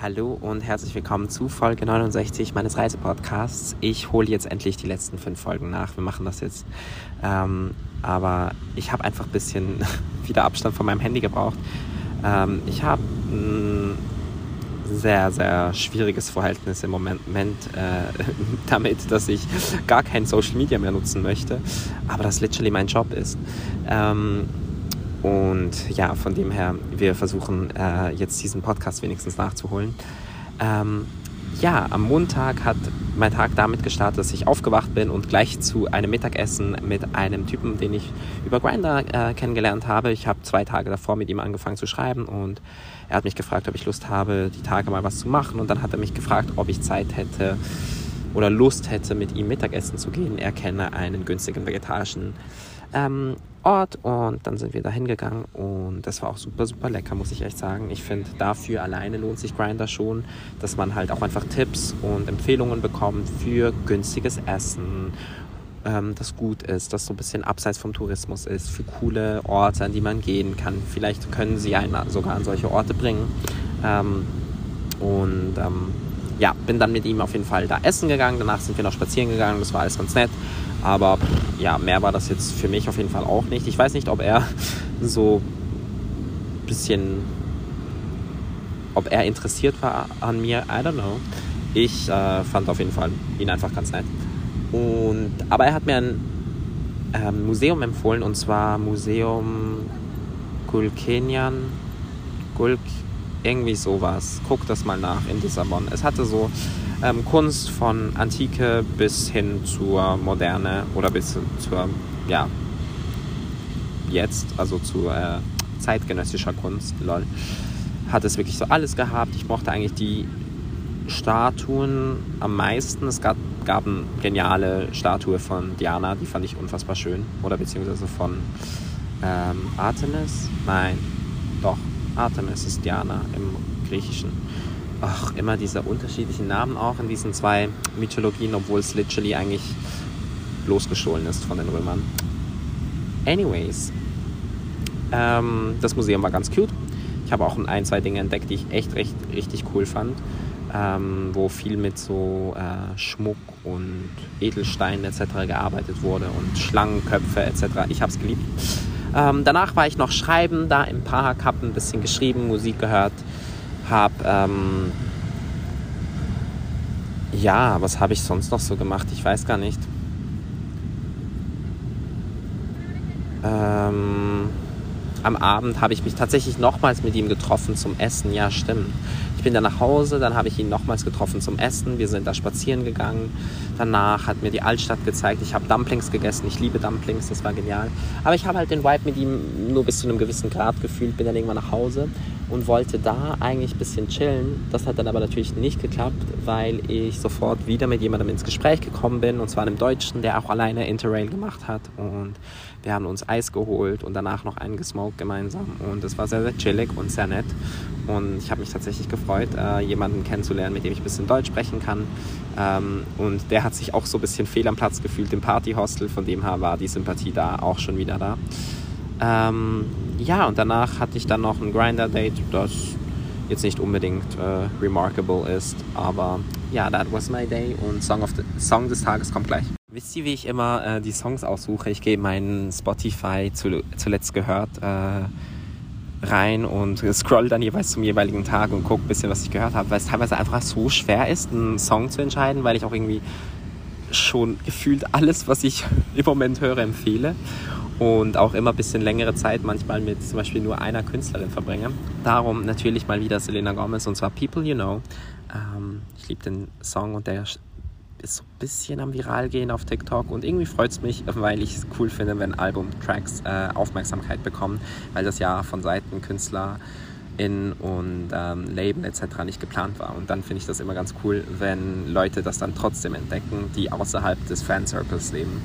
Hallo und herzlich willkommen zu Folge 69 meines Reisepodcasts. Ich hole jetzt endlich die letzten fünf Folgen nach. Wir machen das jetzt. Ähm, aber ich habe einfach ein bisschen wieder Abstand von meinem Handy gebraucht. Ähm, ich habe ein sehr, sehr schwieriges Verhältnis im Moment äh, damit, dass ich gar kein Social Media mehr nutzen möchte. Aber das literally mein Job ist. Ähm, und ja, von dem her, wir versuchen äh, jetzt diesen Podcast wenigstens nachzuholen. Ähm, ja, am Montag hat mein Tag damit gestartet, dass ich aufgewacht bin und gleich zu einem Mittagessen mit einem Typen, den ich über Grindr äh, kennengelernt habe. Ich habe zwei Tage davor mit ihm angefangen zu schreiben und er hat mich gefragt, ob ich Lust habe, die Tage mal was zu machen. Und dann hat er mich gefragt, ob ich Zeit hätte oder Lust hätte, mit ihm Mittagessen zu gehen. Er kenne einen günstigen vegetarischen ähm, Ort und dann sind wir da hingegangen und das war auch super, super lecker, muss ich echt sagen. Ich finde, dafür alleine lohnt sich Grinder schon, dass man halt auch einfach Tipps und Empfehlungen bekommt für günstiges Essen, ähm, das gut ist, das so ein bisschen abseits vom Tourismus ist, für coole Orte, an die man gehen kann. Vielleicht können sie einen sogar an solche Orte bringen. Ähm, und ähm, ja, bin dann mit ihm auf jeden Fall da essen gegangen. Danach sind wir noch spazieren gegangen. Das war alles ganz nett. Aber ja, mehr war das jetzt für mich auf jeden Fall auch nicht. Ich weiß nicht, ob er so ein bisschen, ob er interessiert war an mir. I don't know. Ich äh, fand auf jeden Fall ihn einfach ganz nett. Und, aber er hat mir ein ähm, Museum empfohlen und zwar Museum Gulkenian. Gulk, irgendwie sowas. Guck das mal nach in Lissabon. Es hatte so ähm, Kunst von Antike bis hin zur Moderne oder bis zur, ja, jetzt, also zu äh, zeitgenössischer Kunst, lol, hat es wirklich so alles gehabt. Ich mochte eigentlich die Statuen am meisten. Es gab, gab eine geniale Statue von Diana, die fand ich unfassbar schön. Oder beziehungsweise von ähm, Artemis? Nein, doch, Artemis ist Diana im Griechischen ach, immer diese unterschiedlichen Namen auch in diesen zwei Mythologien, obwohl es literally eigentlich losgestohlen ist von den Römern. Anyways, ähm, das Museum war ganz cute. Ich habe auch ein, zwei Dinge entdeckt, die ich echt recht, richtig cool fand, ähm, wo viel mit so äh, Schmuck und Edelsteinen etc. gearbeitet wurde und Schlangenköpfe etc. Ich habe es geliebt. Ähm, danach war ich noch schreiben, da im Park, habe ein bisschen geschrieben, Musik gehört, habe, ähm, ja, was habe ich sonst noch so gemacht? Ich weiß gar nicht. Ähm, am Abend habe ich mich tatsächlich nochmals mit ihm getroffen zum Essen. Ja, stimmt. Ich bin dann nach Hause, dann habe ich ihn nochmals getroffen zum Essen. Wir sind da spazieren gegangen. Danach hat mir die Altstadt gezeigt. Ich habe Dumplings gegessen. Ich liebe Dumplings, das war genial. Aber ich habe halt den Vibe mit ihm nur bis zu einem gewissen Grad gefühlt. Bin dann irgendwann nach Hause und wollte da eigentlich ein bisschen chillen. Das hat dann aber natürlich nicht geklappt, weil ich sofort wieder mit jemandem ins Gespräch gekommen bin und zwar einem Deutschen, der auch alleine Interrail gemacht hat. Und wir haben uns Eis geholt und danach noch einen gesmoked gemeinsam. Und es war sehr, sehr chillig und sehr nett. Und ich habe mich tatsächlich gefreut, äh, jemanden kennenzulernen, mit dem ich ein bisschen Deutsch sprechen kann. Ähm, und der hat sich auch so ein bisschen fehl am Platz gefühlt im Partyhostel, von dem her war die Sympathie da auch schon wieder da. Ähm, ja, und danach hatte ich dann noch ein Grinder-Date, das jetzt nicht unbedingt äh, remarkable ist, aber ja, that was my day und Song, of the, Song des Tages kommt gleich. Wisst ihr, wie ich immer äh, die Songs aussuche? Ich gehe meinen Spotify zu, zuletzt gehört äh, rein und scroll dann jeweils zum jeweiligen Tag und gucke ein bisschen, was ich gehört habe, weil es teilweise einfach so schwer ist, einen Song zu entscheiden, weil ich auch irgendwie schon gefühlt alles, was ich im Moment höre, empfehle und auch immer ein bisschen längere Zeit manchmal mit zum Beispiel nur einer Künstlerin verbringe. Darum natürlich mal wieder Selena Gomez und zwar People You Know. Ähm, ich liebe den Song und der ist so ein bisschen am Viral gehen auf TikTok und irgendwie freut es mich, weil ich es cool finde, wenn Albumtracks äh, Aufmerksamkeit bekommen, weil das ja von Seiten Künstler in und ähm, Label etc. nicht geplant war. Und dann finde ich das immer ganz cool, wenn Leute das dann trotzdem entdecken, die außerhalb des Fancircles leben.